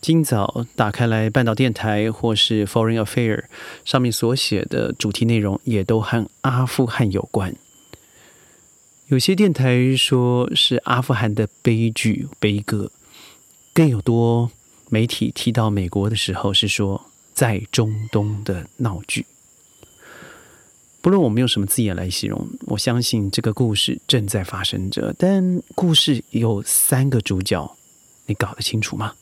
今早打开来，半岛电台或是 Foreign Affair 上面所写的主题内容，也都和阿富汗有关。有些电台说是阿富汗的悲剧悲歌，更有多媒体提到美国的时候，是说在中东的闹剧。不论我们用什么字眼来形容，我相信这个故事正在发生着。但故事有三个主角，你搞得清楚吗？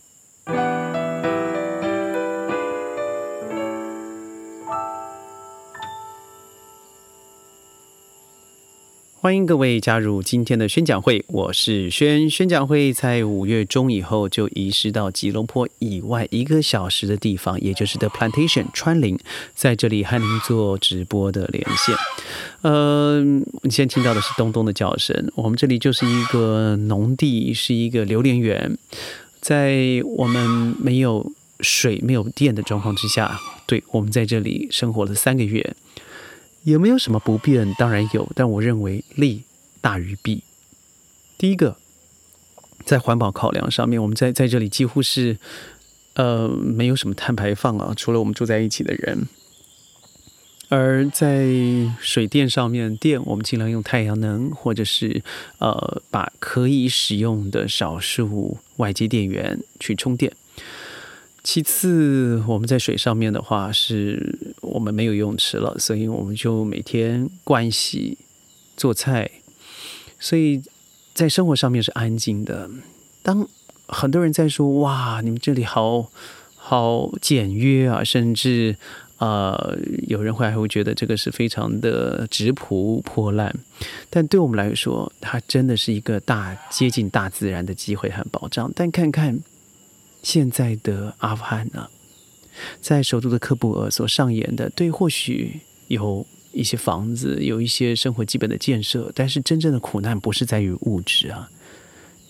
欢迎各位加入今天的宣讲会，我是宣。宣讲会在五月中以后就移师到吉隆坡以外一个小时的地方，也就是 The Plantation 川林，在这里和您做直播的连线。呃，你现在听到的是咚咚的叫声，我们这里就是一个农地，是一个榴莲园，在我们没有水、没有电的状况之下，对我们在这里生活了三个月。有没有什么不便？当然有，但我认为利大于弊。第一个，在环保考量上面，我们在在这里几乎是呃没有什么碳排放啊，除了我们住在一起的人。而在水电上面，电我们尽量用太阳能，或者是呃把可以使用的少数外接电源去充电。其次，我们在水上面的话，是我们没有游泳池了，所以我们就每天盥洗、做菜，所以在生活上面是安静的。当很多人在说“哇，你们这里好好简约啊”，甚至呃，有人会还会觉得这个是非常的质朴破烂，但对我们来说，它真的是一个大接近大自然的机会和保障。但看看。现在的阿富汗呢，在首都的喀布尔所上演的，对，或许有一些房子，有一些生活基本的建设，但是真正的苦难不是在于物质啊，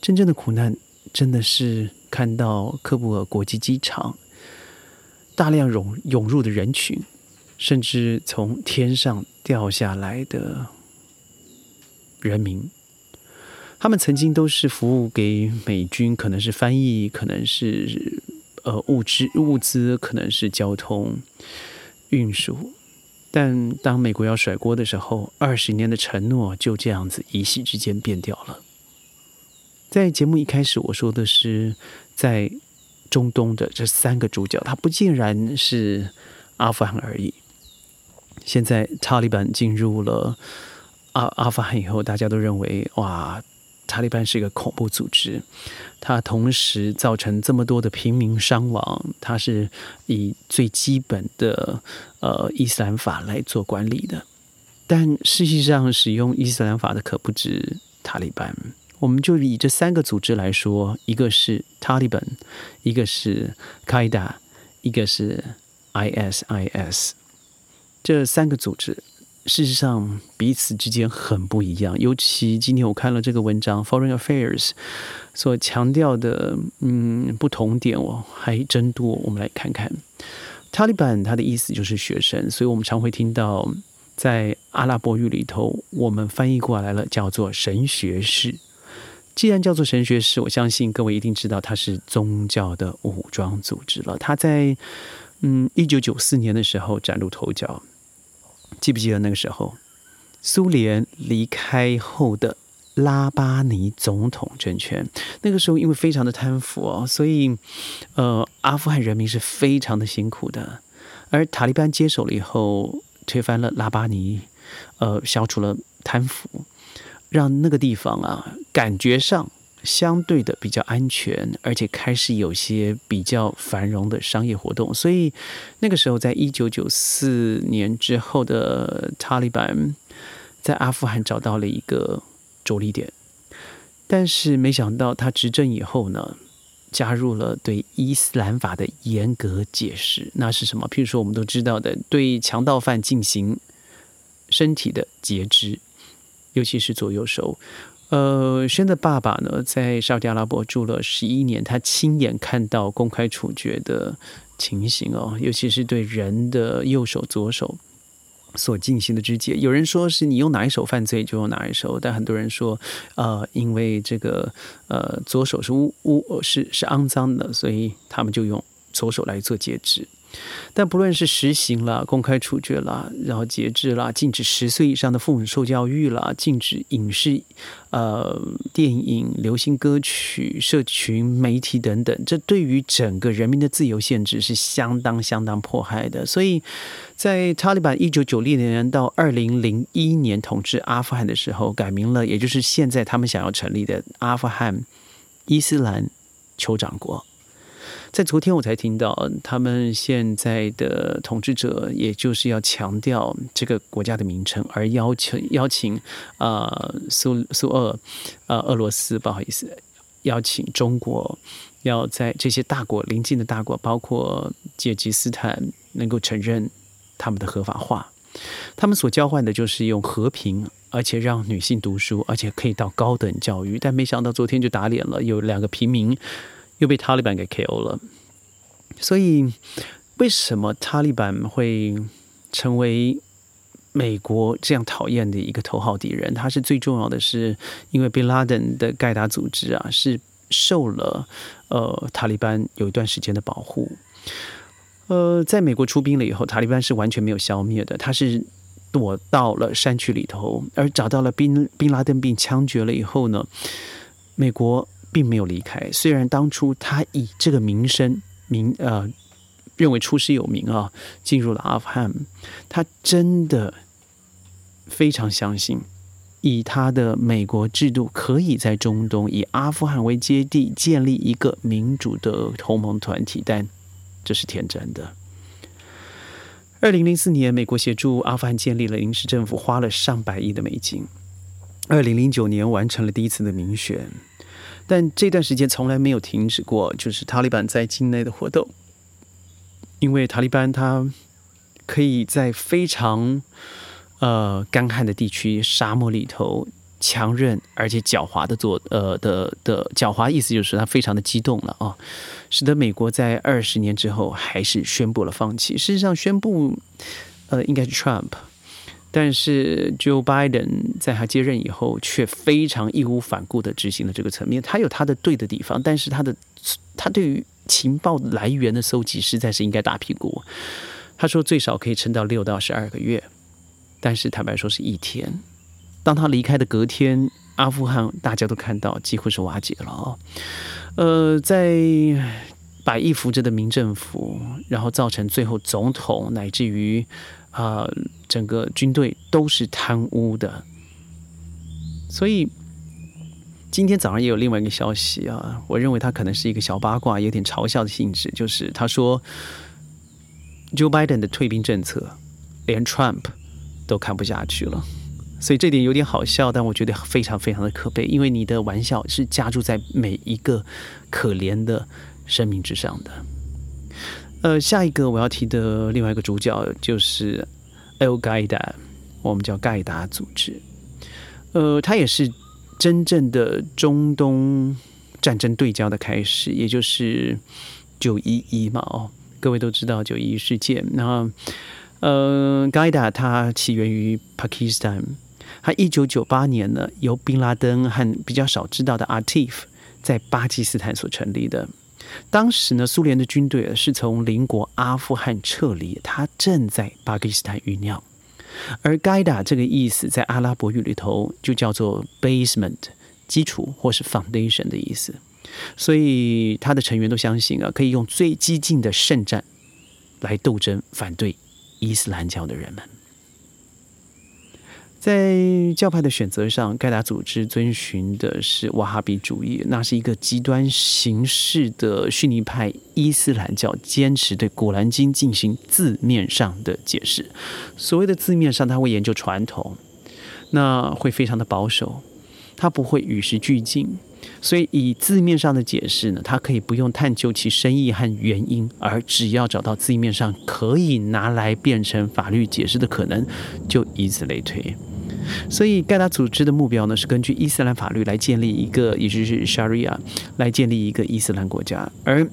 真正的苦难真的是看到喀布尔国际机场大量涌涌入的人群，甚至从天上掉下来的人民。他们曾经都是服务给美军，可能是翻译，可能是呃物资物资，可能是交通运输。但当美国要甩锅的时候，二十年的承诺就这样子一夕之间变掉了。在节目一开始，我说的是在中东的这三个主角，他不竟然是阿富汗而已。现在塔利班进入了阿阿富汗以后，大家都认为哇。塔利班是一个恐怖组织，它同时造成这么多的平民伤亡，它是以最基本的呃伊斯兰法来做管理的。但事实上，使用伊斯兰法的可不止塔利班。我们就以这三个组织来说，一个是塔利班，一个是卡伊达，一个是 ISIS，这三个组织。事实上，彼此之间很不一样。尤其今天我看了这个文章，《Foreign Affairs》所强调的，嗯，不同点我还真多。我们来看看，塔利班它的意思就是学生，所以我们常会听到在阿拉伯语里头，我们翻译过来了叫做神学士。既然叫做神学士，我相信各位一定知道它是宗教的武装组织了。它在嗯一九九四年的时候崭露头角。记不记得那个时候，苏联离开后的拉巴尼总统政权？那个时候因为非常的贪腐哦，所以呃，阿富汗人民是非常的辛苦的。而塔利班接手了以后，推翻了拉巴尼，呃，消除了贪腐，让那个地方啊，感觉上。相对的比较安全，而且开始有些比较繁荣的商业活动，所以那个时候，在一九九四年之后的塔利班在阿富汗找到了一个着力点，但是没想到他执政以后呢，加入了对伊斯兰法的严格解释。那是什么？譬如说，我们都知道的，对强盗犯进行身体的截肢，尤其是左右手。呃，轩的爸爸呢，在沙特阿拉伯住了十一年，他亲眼看到公开处决的情形哦，尤其是对人的右手、左手所进行的肢解，有人说是你用哪一手犯罪就用哪一手，但很多人说，呃，因为这个呃左手是污污是是肮脏的，所以他们就用左手来做截肢。但不论是实行了公开处决了，然后节制了，禁止十岁以上的妇女受教育了，禁止影视、呃电影、流行歌曲、社群媒体等等，这对于整个人民的自由限制是相当相当迫害的。所以在塔利班一九九六年到二零零一年统治阿富汗的时候，改名了，也就是现在他们想要成立的阿富汗伊斯兰酋长国。在昨天我才听到，他们现在的统治者，也就是要强调这个国家的名称，而邀请邀请啊苏苏俄呃俄罗斯不好意思，邀请中国要在这些大国邻近的大国，包括吉尔吉斯坦，能够承认他们的合法化。他们所交换的就是用和平，而且让女性读书，而且可以到高等教育。但没想到昨天就打脸了，有两个平民。又被塔利班给 KO 了，所以为什么塔利班会成为美国这样讨厌的一个头号敌人？它是最重要的是，因为 Bin Laden 的盖达组织啊，是受了呃塔利班有一段时间的保护。呃，在美国出兵了以后，塔利班是完全没有消灭的，他是躲到了山区里头，而找到了宾宾拉登并枪决了以后呢，美国。并没有离开，虽然当初他以这个名声名呃认为出师有名啊，进入了阿富汗，他真的非常相信，以他的美国制度，可以在中东以阿富汗为基地建立一个民主的同盟团体，但这是天真的。二零零四年，美国协助阿富汗建立了临时政府，花了上百亿的美金。二零零九年，完成了第一次的民选。但这段时间从来没有停止过，就是塔利班在境内的活动。因为塔利班他可以在非常呃干旱的地区、沙漠里头，强韧而且狡猾的做呃的的狡猾，意思就是他非常的激动了啊，使得美国在二十年之后还是宣布了放弃。事实上，宣布呃应该是 Trump。但是 Joe Biden 在他接任以后，却非常义无反顾的执行了这个层面。他有他的对的地方，但是他的他对于情报来源的搜集，实在是应该打屁股。他说最少可以撑到六到十二个月，但是坦白说是一天。当他离开的隔天，阿富汗大家都看到几乎是瓦解了。呃，在百亿扶着的民政府，然后造成最后总统乃至于。啊，整个军队都是贪污的，所以今天早上也有另外一个消息啊，我认为他可能是一个小八卦，有点嘲笑的性质，就是他说，Joe Biden 的退兵政策，连 Trump 都看不下去了，所以这点有点好笑，但我觉得非常非常的可悲，因为你的玩笑是加注在每一个可怜的生命之上的。呃，下一个我要提的另外一个主角就是 Al Qaeda，我们叫盖达组织。呃，它也是真正的中东战争对焦的开始，也就是九一一嘛。哦，各位都知道九一一事件。那呃，盖达它起源于巴基斯坦，它一九九八年呢，由宾拉登和比较少知道的阿提夫在巴基斯坦所成立的。当时呢，苏联的军队是从邻国阿富汗撤离，他正在巴基斯坦酝酿。而盖达这个意思在阿拉伯语里头就叫做 basement，基础或是 foundation 的意思。所以他的成员都相信啊，可以用最激进的圣战来斗争反对伊斯兰教的人们。在教派的选择上，盖达组织遵循的是瓦哈比主义，那是一个极端形式的逊尼派伊斯兰教，坚持对《古兰经》进行字面上的解释。所谓的字面上，他会研究传统，那会非常的保守，他不会与时俱进。所以以字面上的解释呢，它可以不用探究其深意和原因，而只要找到字面上可以拿来变成法律解释的可能，就以此类推。所以，盖达组织的目标呢，是根据伊斯兰法律来建立一个，也就是 Sharia 来建立一个伊斯兰国家，而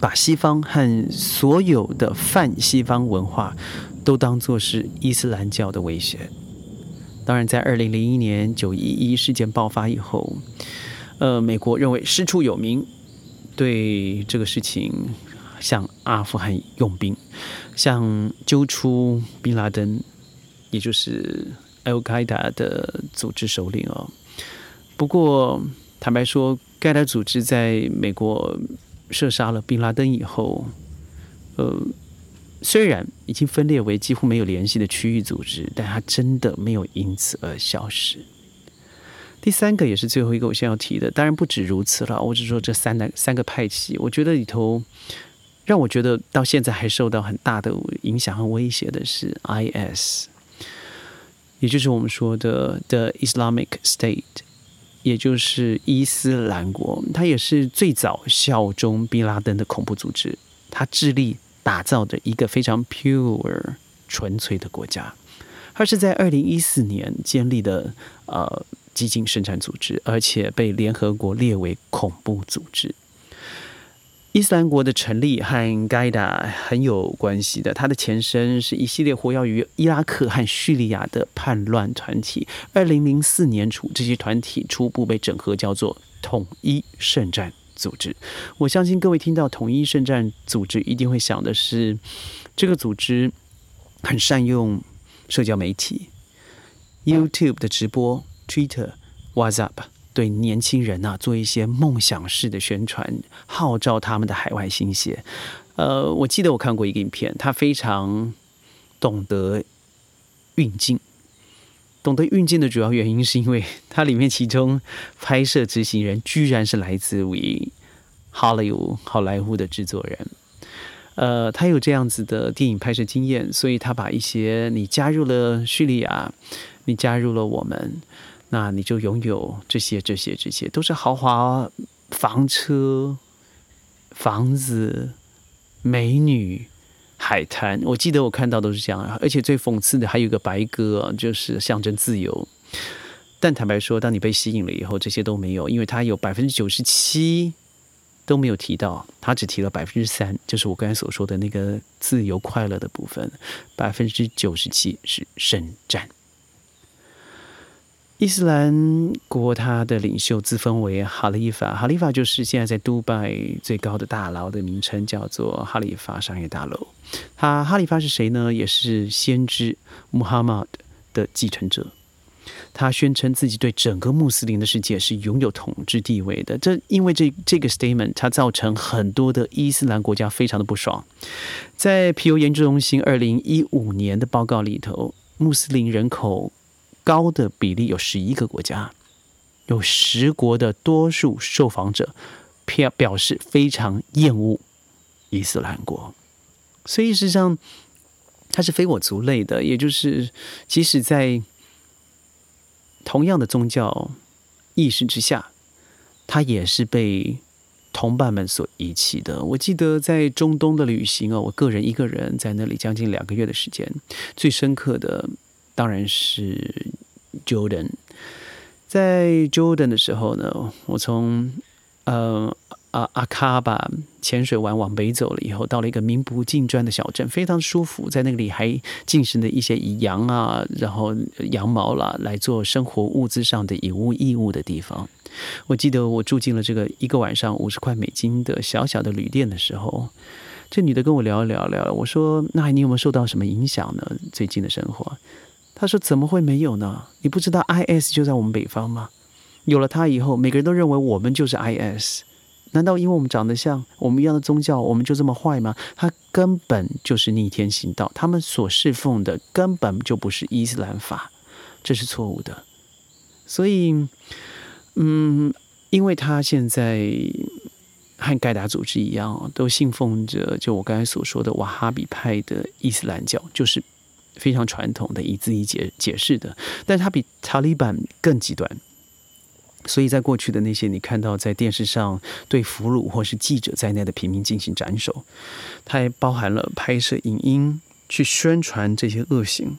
把西方和所有的泛西方文化都当作是伊斯兰教的威胁。当然，在二零零一年九一一事件爆发以后，呃，美国认为师出有名，对这个事情向阿富汗用兵，向揪出宾拉登，也就是 Al Qaeda 的组织首领哦。不过，坦白说，盖达组织在美国射杀了宾拉登以后，呃。虽然已经分裂为几乎没有联系的区域组织，但它真的没有因此而消失。第三个也是最后一个，我先要提的，当然不止如此了。我只说这三个三个派系，我觉得里头让我觉得到现在还受到很大的影响和威胁的是 IS，也就是我们说的 The Islamic State，也就是伊斯兰国，它也是最早效忠毕拉登的恐怖组织，它致力。打造的一个非常 pure 纯粹的国家，它是在二零一四年建立的呃激进生产组织，而且被联合国列为恐怖组织。伊斯兰国的成立和盖达很有关系的，它的前身是一系列活跃于伊拉克和叙利亚的叛乱团体。二零零四年初，这些团体初步被整合，叫做统一圣战。组织，我相信各位听到统一圣战组织，一定会想的是，这个组织很善用社交媒体，YouTube 的直播、Twitter、WhatsApp，对年轻人啊做一些梦想式的宣传，号召他们的海外新血。呃，我记得我看过一个影片，他非常懂得运镜。懂得运镜的主要原因，是因为它里面其中拍摄执行人居然是来自于好莱坞好莱坞的制作人。呃，他有这样子的电影拍摄经验，所以他把一些你加入了叙利亚，你加入了我们，那你就拥有这些这些这些，都是豪华房车、房子、美女。海滩，我记得我看到都是这样，而且最讽刺的还有一个白鸽，就是象征自由。但坦白说，当你被吸引了以后，这些都没有，因为它有百分之九十七都没有提到，它只提了百分之三，就是我刚才所说的那个自由快乐的部分，百分之九十七是圣战。伊斯兰国，它的领袖自封为哈利法，哈利法就是现在在杜拜最高的大楼的名称，叫做哈利法商业大楼。他哈利法是谁呢？也是先知穆罕默德的继承者。他宣称自己对整个穆斯林的世界是拥有统治地位的。这因为这这个 statement，它造成很多的伊斯兰国家非常的不爽。在皮尤研究中心二零一五年的报告里头，穆斯林人口。高的比例有十一个国家，有十国的多数受访者表表示非常厌恶伊斯兰国，所以事实上它是非我族类的，也就是即使在同样的宗教意识之下，它也是被同伴们所遗弃的。我记得在中东的旅行哦，我个人一个人在那里将近两个月的时间，最深刻的。当然是 Jordan，在 Jordan 的时候呢，我从呃阿阿卡巴潜水完往北走了以后，到了一个名不见传的小镇，非常舒服，在那里还进行了一些以羊啊，然后羊毛啦来做生活物资上的以物易物的地方。我记得我住进了这个一个晚上五十块美金的小小的旅店的时候，这女的跟我聊一聊聊，我说：“那你有没有受到什么影响呢？最近的生活？”他说：“怎么会没有呢？你不知道 IS 就在我们北方吗？有了它以后，每个人都认为我们就是 IS。难道因为我们长得像，我们一样的宗教，我们就这么坏吗？他根本就是逆天行道，他们所侍奉的根本就不是伊斯兰法，这是错误的。所以，嗯，因为他现在和盖达组织一样，都信奉着就我刚才所说的瓦哈比派的伊斯兰教，就是。”非常传统的以自己解解释的，但是它比塔利班更极端。所以在过去的那些你看到在电视上对俘虏或是记者在内的平民进行斩首，它还包含了拍摄影音去宣传这些恶行。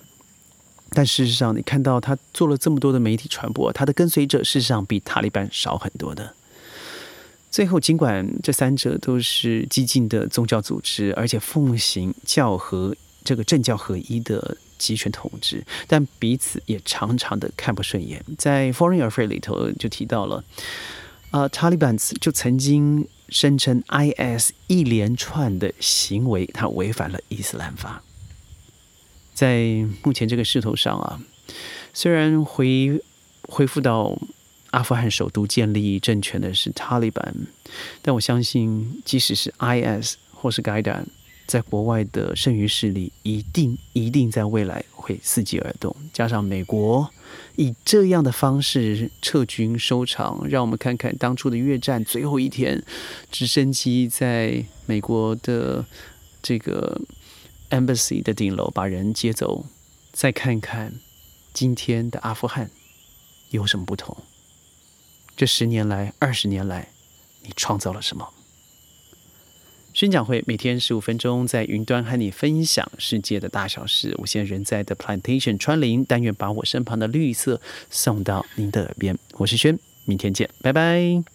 但事实上，你看到他做了这么多的媒体传播，他的跟随者事实上比塔利班少很多的。最后，尽管这三者都是激进的宗教组织，而且奉行教和。这个政教合一的集权统治，但彼此也常常的看不顺眼。在 Foreign Affairs 里头就提到了，啊，Taliban 就曾经声称 IS 一连串的行为，它违反了伊斯兰法。在目前这个势头上啊，虽然回恢复到阿富汗首都建立政权的是塔利班，但我相信，即使是 IS 或是 Gaida，在国外的剩余势力，一定一定在未来会伺机而动。加上美国以这样的方式撤军收场，让我们看看当初的越战最后一天，直升机在美国的这个。Embassy 的顶楼把人接走，再看看今天的阿富汗有什么不同？这十年来、二十年来，你创造了什么？宣讲会每天十五分钟，在云端和你分享世界的大小事。我现在人在的 Plantation 川林，但愿把我身旁的绿色送到您的耳边。我是轩，明天见，拜拜。